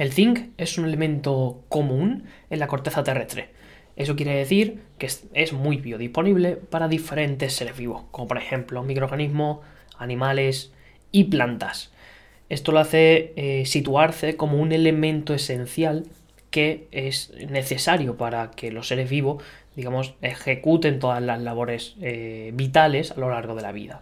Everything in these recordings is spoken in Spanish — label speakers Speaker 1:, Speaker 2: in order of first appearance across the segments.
Speaker 1: El zinc es un elemento común en la corteza terrestre. Eso quiere decir que es muy biodisponible para diferentes seres vivos, como por ejemplo microorganismos, animales y plantas. Esto lo hace eh, situarse como un elemento esencial que es necesario para que los seres vivos, digamos, ejecuten todas las labores eh, vitales a lo largo de la vida.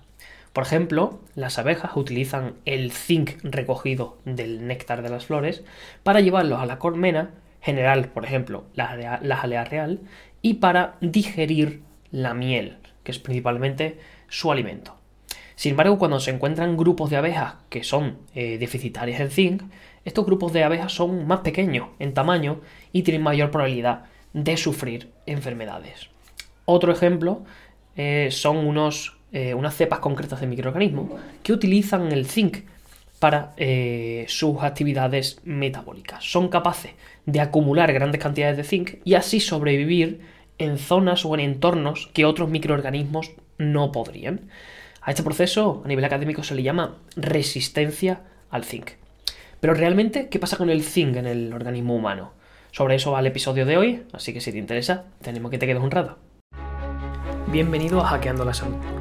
Speaker 1: Por ejemplo, las abejas utilizan el zinc recogido del néctar de las flores para llevarlos a la colmena, generar, por ejemplo, la, jalea real, y para digerir la miel, que es principalmente su alimento. Sin embargo, cuando se encuentran grupos de abejas que son eh, deficitarias en zinc, estos grupos de abejas son más pequeños en tamaño y tienen mayor probabilidad de sufrir enfermedades. Otro ejemplo eh, son unos eh, unas cepas concretas de microorganismos que utilizan el zinc para eh, sus actividades metabólicas. Son capaces de acumular grandes cantidades de zinc y así sobrevivir en zonas o en entornos que otros microorganismos no podrían. A este proceso, a nivel académico, se le llama resistencia al zinc. Pero realmente, ¿qué pasa con el zinc en el organismo humano? Sobre eso va el episodio de hoy, así que si te interesa, tenemos que te quedes un rato. Bienvenido a Hackeando la Salud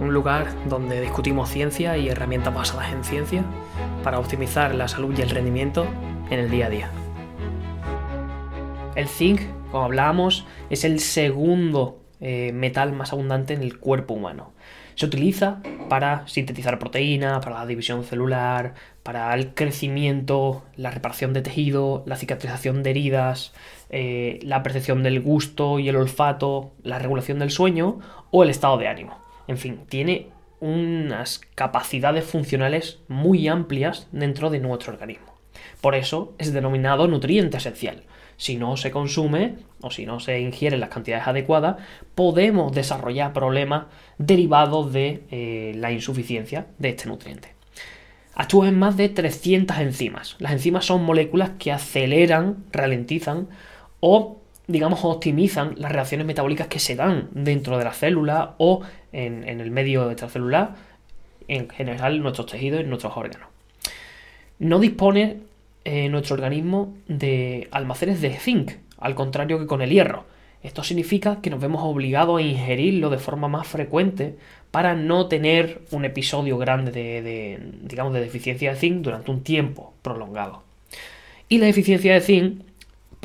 Speaker 1: un lugar donde discutimos ciencia y herramientas basadas en ciencia para optimizar la salud y el rendimiento en el día a día. El zinc, como hablábamos, es el segundo eh, metal más abundante en el cuerpo humano. Se utiliza para sintetizar proteínas, para la división celular, para el crecimiento, la reparación de tejido, la cicatrización de heridas, eh, la percepción del gusto y el olfato, la regulación del sueño o el estado de ánimo. En fin, tiene unas capacidades funcionales muy amplias dentro de nuestro organismo. Por eso es denominado nutriente esencial. Si no se consume o si no se ingiere las cantidades adecuadas, podemos desarrollar problemas derivados de eh, la insuficiencia de este nutriente. Actúa en más de 300 enzimas. Las enzimas son moléculas que aceleran, ralentizan o digamos, optimizan las reacciones metabólicas que se dan dentro de la célula o en, el medio extracelular, en general nuestros tejidos y nuestros órganos. No dispone eh, nuestro organismo de almacenes de zinc, al contrario que con el hierro. Esto significa que nos vemos obligados a ingerirlo de forma más frecuente para no tener un episodio grande de, digamos, de deficiencia de zinc durante un tiempo prolongado. Y la deficiencia de zinc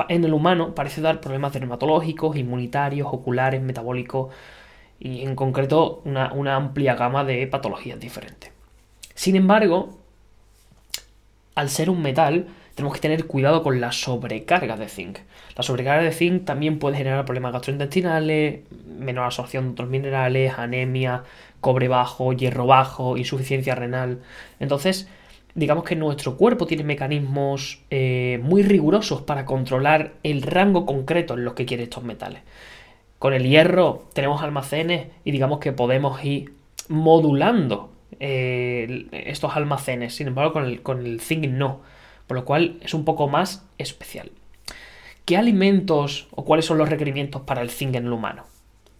Speaker 1: en el humano parece dar problemas dermatológicos, inmunitarios, oculares, metabólicos y en concreto una, amplia gama de patologías diferentes. Sin embargo, al ser un metal, tenemos que tener cuidado con la sobrecarga de zinc. La sobrecarga de zinc también puede generar problemas gastrointestinales, menor absorción de otros minerales, anemia, cobre bajo, hierro bajo, insuficiencia renal. Entonces, digamos que nuestro cuerpo tiene mecanismos eh, muy rigurosos para controlar el rango concreto en los que quiere estos metales. Con el hierro tenemos almacenes y digamos que podemos ir modulando eh, estos almacenes. Sin embargo, con el, con el zinc no. Por lo cual es un poco más especial. ¿Qué alimentos o cuáles son los requerimientos para el zinc en el humano?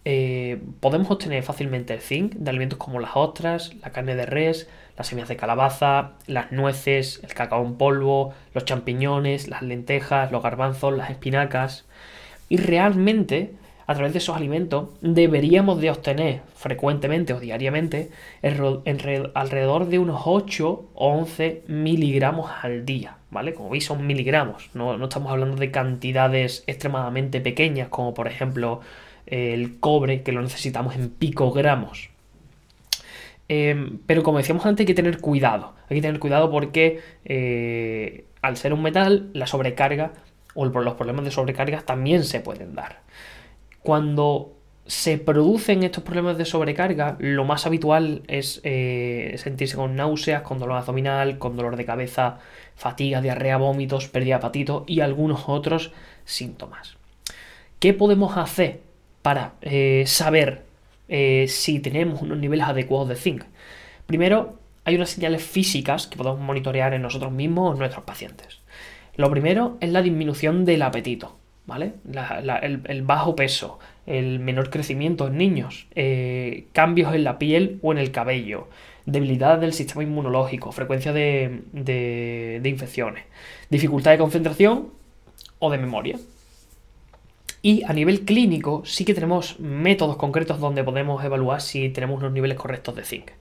Speaker 1: Eh, podemos obtener fácilmente el zinc de alimentos como las ostras, la carne de res, las semillas de calabaza, las nueces, el cacao en polvo, los champiñones, las lentejas, los garbanzos, las espinacas. Y realmente, a través de esos alimentos, deberíamos de obtener frecuentemente o diariamente alrededor de unos 8 o 11 miligramos al día, ¿vale? Como veis son miligramos, no, no estamos hablando de cantidades extremadamente pequeñas como por ejemplo el cobre que lo necesitamos en picogramos. Em, pero como decíamos antes, hay que tener cuidado. Hay que tener cuidado porque eh, al ser un metal, la sobrecarga o los problemas de sobrecarga también se pueden dar. Cuando se producen estos problemas de sobrecarga, lo más habitual es eh, sentirse con náuseas, con dolor abdominal, con dolor de cabeza, fatiga, diarrea, vómitos, pérdida de apetito y algunos otros síntomas. ¿Qué podemos hacer para eh, saber eh, si tenemos unos niveles adecuados de zinc. Primero, hay unas señales físicas que podemos monitorear en nosotros mismos o en nuestros pacientes. Lo primero es la disminución del apetito, ¿vale? el, bajo peso, el menor crecimiento en niños, eh, cambios en la piel o en el cabello, debilidad del sistema inmunológico, frecuencia de, infecciones, dificultad de concentración o de memoria. Y a nivel clínico sí que tenemos métodos concretos donde podemos evaluar si tenemos los niveles correctos de zinc.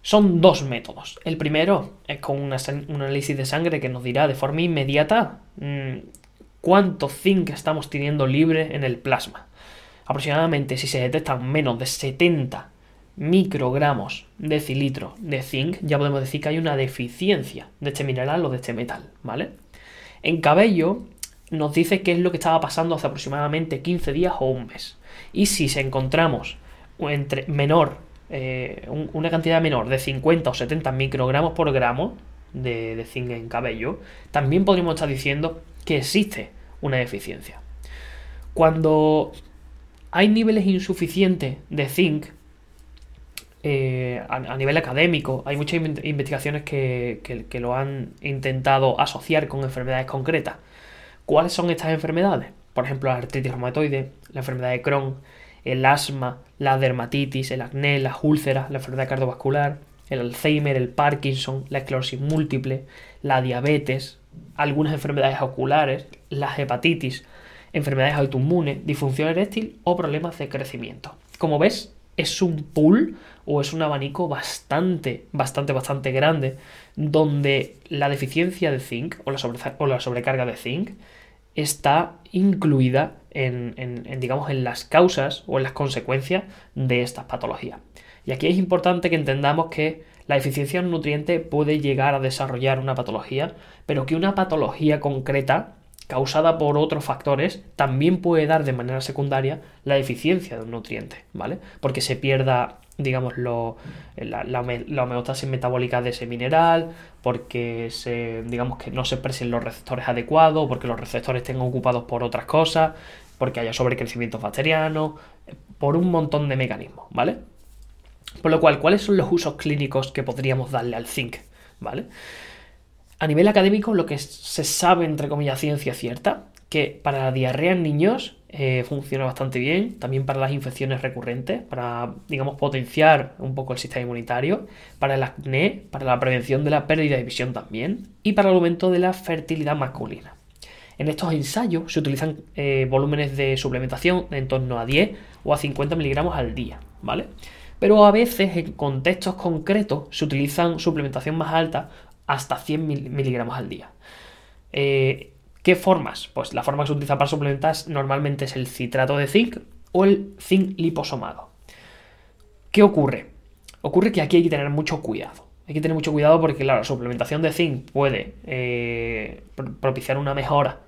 Speaker 1: Son dos métodos. El primero es con un análisis de sangre que nos dirá de forma inmediata mm, cuánto zinc estamos teniendo libre en el plasma. Aproximadamente si se detectan menos de 70 microgramos decilitro de zinc, ya podemos decir que hay una deficiencia de este mineral o de este metal, ¿vale? En cabello nos dice qué es lo que estaba pasando hace aproximadamente 15 días o un mes. Y si se encontramos entre menor, eh, una cantidad menor de 50 o 70 microgramos por gramo de, zinc en cabello, también podríamos estar diciendo que existe una deficiencia. Cuando hay niveles insuficientes de zinc, eh, a, nivel académico, hay muchas investigaciones que, que, lo han intentado asociar con enfermedades concretas. ¿Cuáles son estas enfermedades? Por ejemplo, la artritis reumatoide, la enfermedad de Crohn, el asma, la dermatitis, el acné, las úlceras, la enfermedad cardiovascular, el Alzheimer, el Parkinson, la esclerosis múltiple, la diabetes, algunas enfermedades oculares, la hepatitis, enfermedades autoinmunes, disfunción eréctil o problemas de crecimiento. Como ves, es un pool o es un abanico bastante, bastante, bastante grande donde la deficiencia de zinc o la, sobrecarga de zinc está incluida en, digamos, en las causas o en las consecuencias de estas patologías. Y aquí es importante que entendamos que la deficiencia en nutriente puede llegar a desarrollar una patología, pero que una patología concreta causada por otros factores también puede dar de manera secundaria la deficiencia de un nutriente, ¿vale? Porque se pierda digamos, lo, la, la, homeostasis metabólica de ese mineral, porque se, digamos que no se expresen los receptores adecuados, porque los receptores estén ocupados por otras cosas, porque haya sobrecrecimiento bacteriano, por un montón de mecanismos, ¿vale? Por lo cual, ¿cuáles son los usos clínicos que podríamos darle al zinc? ¿Vale? A nivel académico, lo que se sabe, entre comillas, ciencia cierta, que para la diarrea en niños eh, funciona bastante bien, también para las infecciones recurrentes, para, digamos, potenciar un poco el sistema inmunitario, para el acné, para la prevención de la pérdida de visión también, y para el aumento de la fertilidad masculina. En estos ensayos se utilizan eh, volúmenes de suplementación en torno a 10 o a 50 miligramos al día, ¿vale? Pero a veces en contextos concretos se utilizan suplementación más alta hasta 100 miligramos al día. Eh, ¿Qué formas? Pues la forma que se utiliza para suplementar normalmente es el citrato de zinc o el zinc liposomado. ¿Qué ocurre? Ocurre que aquí hay que tener mucho cuidado. Hay que tener mucho cuidado porque, la suplementación de zinc puede eh, propiciar una mejora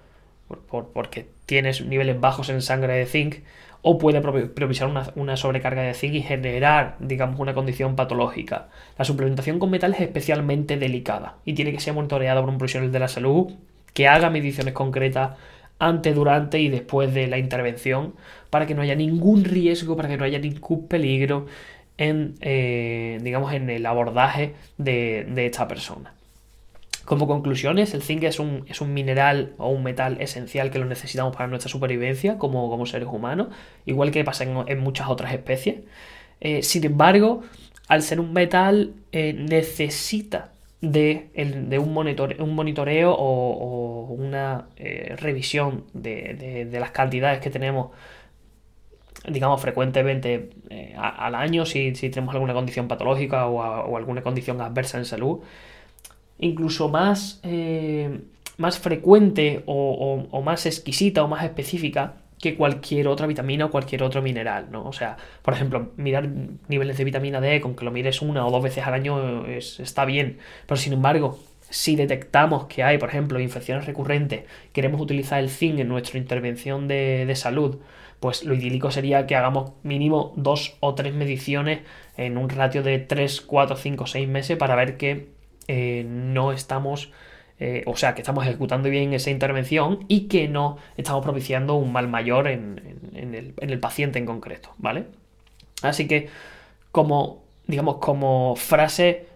Speaker 1: porque tienes niveles bajos en sangre de zinc o puede propiciar una, sobrecarga de zinc y generar, digamos, una condición patológica. La suplementación con metal es especialmente delicada y tiene que ser monitoreada por un profesional de la salud que haga mediciones concretas antes, durante y después de la intervención para que no haya ningún riesgo, para que no haya ningún peligro en, eh, digamos, en el abordaje de, esta persona. Como conclusiones, el zinc es un, es un, mineral o un metal esencial que lo necesitamos para nuestra supervivencia como, como seres humanos, igual que pasa en, muchas otras especies. Eh, sin embargo, al ser un metal, eh, necesita de, un, un, monitoreo o, una eh, revisión de, las cantidades que tenemos, digamos, frecuentemente al año, si, tenemos alguna condición patológica o, alguna condición adversa en salud. Incluso más, eh, más frecuente o más exquisita o más específica que cualquier otra vitamina o cualquier otro mineral, ¿no? O sea, por ejemplo, mirar niveles de vitamina D, con que lo mires una o dos veces al año está bien, pero sin embargo, si detectamos que hay, por ejemplo, infecciones recurrentes, queremos utilizar el zinc en nuestra intervención de, salud, pues lo idílico sería que hagamos mínimo dos o tres mediciones en un ratio de 3, 4, 5, 6 meses para ver que eh, no estamos eh, o sea, que estamos ejecutando bien esa intervención y que no estamos propiciando un mal mayor en, el, paciente en concreto, ¿vale? Así que, como, digamos, como frase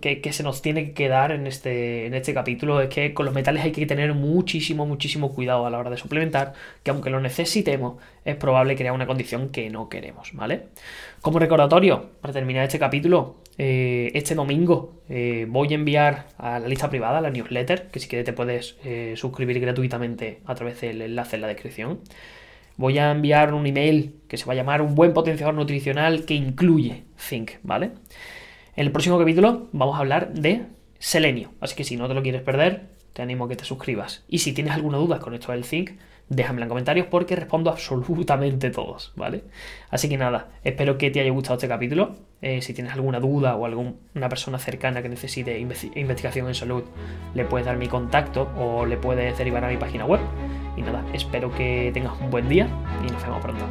Speaker 1: que, se nos tiene que quedar en este, en este capítulo es que con los metales hay que tener muchísimo, muchísimo cuidado a la hora de suplementar, que aunque lo necesitemos, es probable crear una condición que no queremos, ¿vale? Como recordatorio, para terminar este capítulo, eh, este domingo eh, voy a enviar a la lista privada, la newsletter, que si quieres te puedes eh, suscribir gratuitamente a través del enlace en la descripción. Voy a enviar un email que se va a llamar un buen potenciador nutricional que incluye zinc, ¿vale? En el próximo capítulo vamos a hablar de selenio, así que si no te lo quieres perder, te animo a que te suscribas. Y si tienes alguna duda con esto del zinc, déjame en comentarios porque respondo absolutamente todos, ¿vale? Así que nada, espero que te haya gustado este capítulo. Eh, si tienes alguna duda o alguna persona cercana que necesite investigación en salud, le puedes dar mi contacto o le puedes derivar a mi página web. Y nada, espero que tengas un buen día y nos vemos pronto.